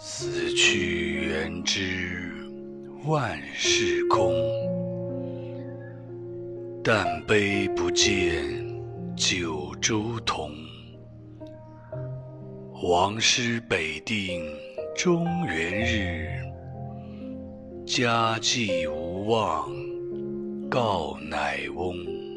死去元知万事空但悲不见九州同。王师北定中原日家祭无忘告乃翁。